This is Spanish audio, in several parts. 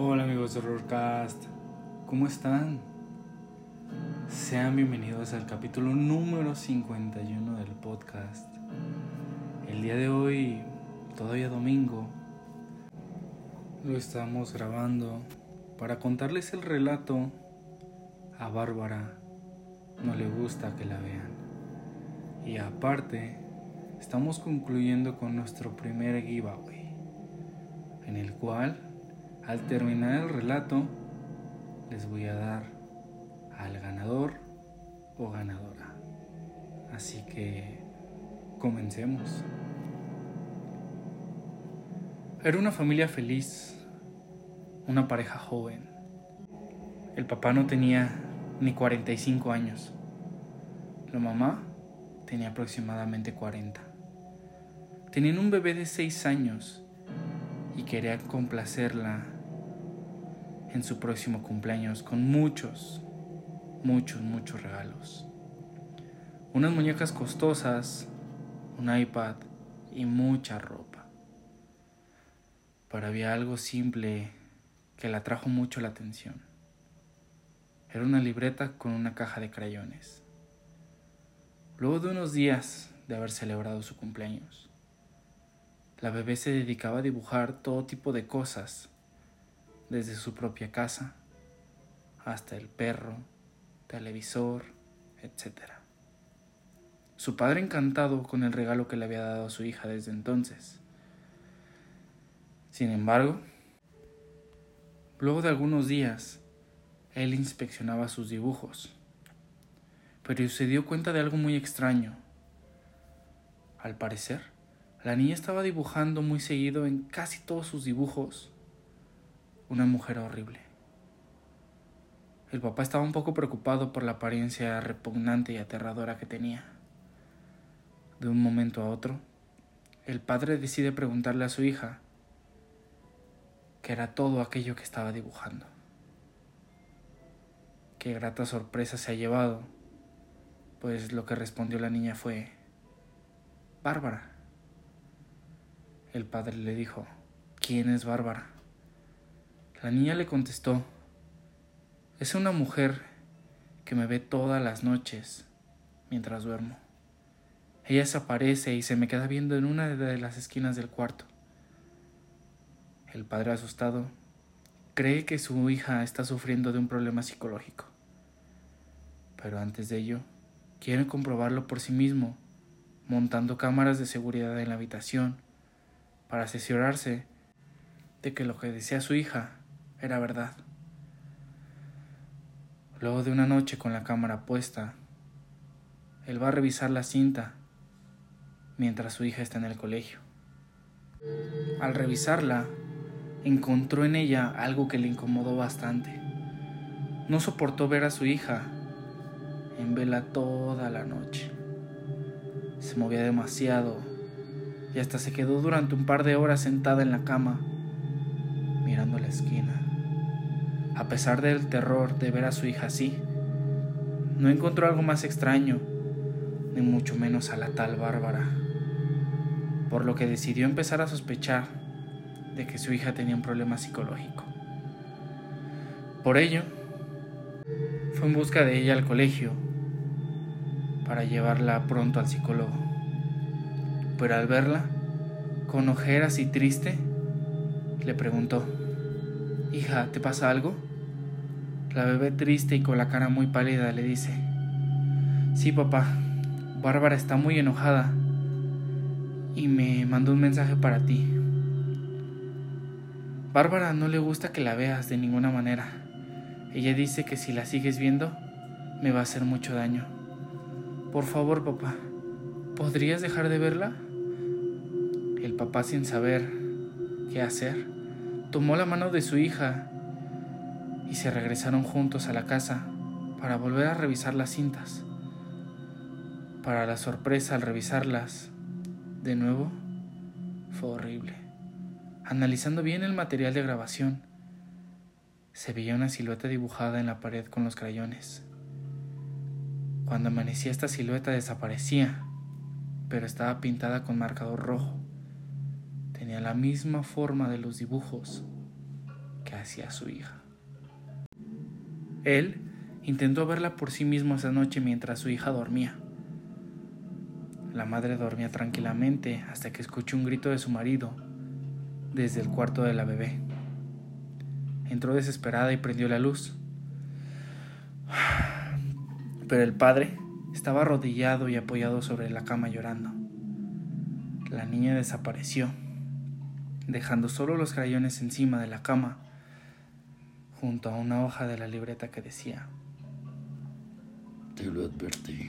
Hola amigos de Horrorcast, ¿cómo están? Sean bienvenidos al capítulo número 51 del podcast. El día de hoy, todavía domingo, lo estamos grabando para contarles el relato a Bárbara. No le gusta que la vean. Y aparte, estamos concluyendo con nuestro primer giveaway, en el cual, al terminar el relato, les voy a dar al ganador o ganadora. Así que comencemos. Era una familia feliz, una pareja joven. El papá no tenía ni 45 años. La mamá tenía aproximadamente 40. Tenían un bebé de 6 años y querían complacerla en su próximo cumpleaños con muchos, muchos, muchos regalos. Unas muñecas costosas, un iPad y mucha ropa. Pero había algo simple que le atrajo mucho la atención. Era una libreta con una caja de crayones. Luego de unos días de haber celebrado su cumpleaños, la bebé se dedicaba a dibujar todo tipo de cosas, desde su propia casa hasta el perro, televisor, etc. Su padre encantado con el regalo que le había dado a su hija desde entonces. Sin embargo, luego de algunos días, él inspeccionaba sus dibujos, pero se dio cuenta de algo muy extraño. Al parecer, la niña estaba dibujando muy seguido en casi todos sus dibujos una mujer horrible. El papá estaba un poco preocupado por la apariencia repugnante y aterradora que tenía. De un momento a otro, el padre decide preguntarle a su hija qué era todo aquello que estaba dibujando. Qué grata sorpresa se ha llevado, pues lo que respondió la niña fue Bárbara. El padre le dijo, ¿quién es Bárbara? La niña le contestó, es una mujer que me ve todas las noches mientras duermo. Ella se aparece y se me queda viendo en una de las esquinas del cuarto. El padre asustado cree que su hija está sufriendo de un problema psicológico. Pero antes de ello, quiere comprobarlo por sí mismo, montando cámaras de seguridad en la habitación para asesorarse de que lo que decía su hija era verdad. Luego de una noche con la cámara puesta, él va a revisar la cinta mientras su hija está en el colegio. Al revisarla, encontró en ella algo que le incomodó bastante. No soportó ver a su hija en vela toda la noche. Se movía demasiado y hasta se quedó durante un par de horas sentada en la cama, mirando la esquina. A pesar del terror de ver a su hija así, no encontró algo más extraño, ni mucho menos a la tal Bárbara, por lo que decidió empezar a sospechar de que su hija tenía un problema psicológico. Por ello, fue en busca de ella al colegio para llevarla pronto al psicólogo. Pero al verla, con ojeras y triste, le preguntó, Hija, ¿te pasa algo? La bebé triste y con la cara muy pálida le dice, Sí, papá, Bárbara está muy enojada y me mandó un mensaje para ti. Bárbara no le gusta que la veas de ninguna manera. Ella dice que si la sigues viendo, me va a hacer mucho daño. Por favor, papá, ¿podrías dejar de verla? El papá, sin saber qué hacer, tomó la mano de su hija y se regresaron juntos a la casa para volver a revisar las cintas. Para la sorpresa al revisarlas, de nuevo, fue horrible. Analizando bien el material de grabación, se veía una silueta dibujada en la pared con los crayones. Cuando amanecía esta silueta desaparecía, pero estaba pintada con marcador rojo. Tenía la misma forma de los dibujos que hacía su hija. Él intentó verla por sí mismo esa noche mientras su hija dormía. La madre dormía tranquilamente hasta que escuchó un grito de su marido desde el cuarto de la bebé. Entró desesperada y prendió la luz. Pero el padre estaba arrodillado y apoyado sobre la cama llorando. La niña desapareció, dejando solo los crayones encima de la cama, junto a una hoja de la libreta que decía, Te lo advertí.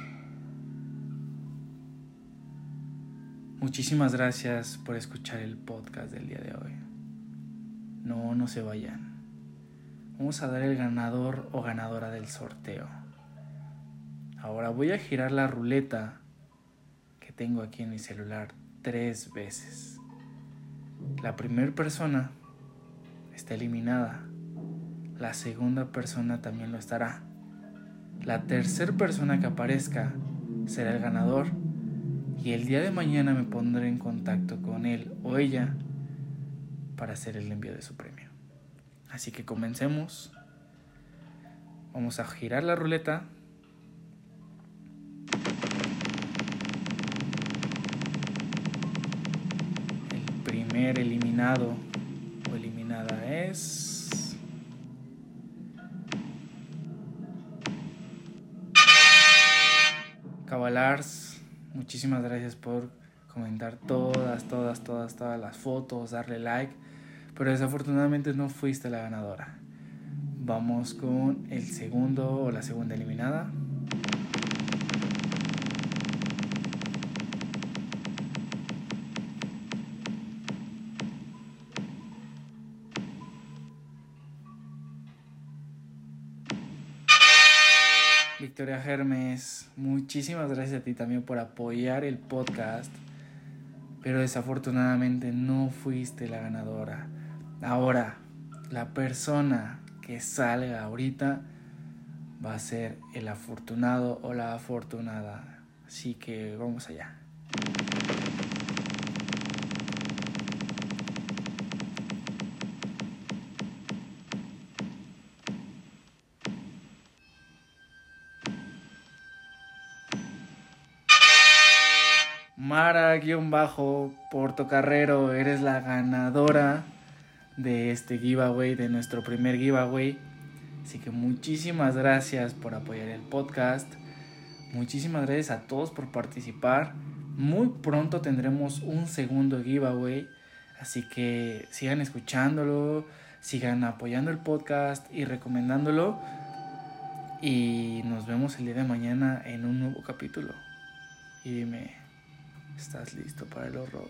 Muchísimas gracias por escuchar el podcast del día de hoy. No, no se vayan. Vamos a dar el ganador o ganadora del sorteo. Ahora voy a girar la ruleta que tengo aquí en mi celular tres veces. La primera persona está eliminada. La segunda persona también lo estará. La tercera persona que aparezca será el ganador. Y el día de mañana me pondré en contacto con él o ella para hacer el envío de su premio. Así que comencemos. Vamos a girar la ruleta. Eliminado o eliminada es... Cabalars, muchísimas gracias por comentar todas, todas, todas, todas las fotos, darle like, pero desafortunadamente no fuiste la ganadora. Vamos con el segundo o la segunda eliminada. Victoria Germes, muchísimas gracias a ti también por apoyar el podcast, pero desafortunadamente no fuiste la ganadora. Ahora, la persona que salga ahorita va a ser el afortunado o la afortunada. Así que vamos allá. Mara-Portocarrero, eres la ganadora de este giveaway, de nuestro primer giveaway. Así que muchísimas gracias por apoyar el podcast. Muchísimas gracias a todos por participar. Muy pronto tendremos un segundo giveaway. Así que sigan escuchándolo, sigan apoyando el podcast y recomendándolo. Y nos vemos el día de mañana en un nuevo capítulo. Y dime, ¿estás listo para el horror?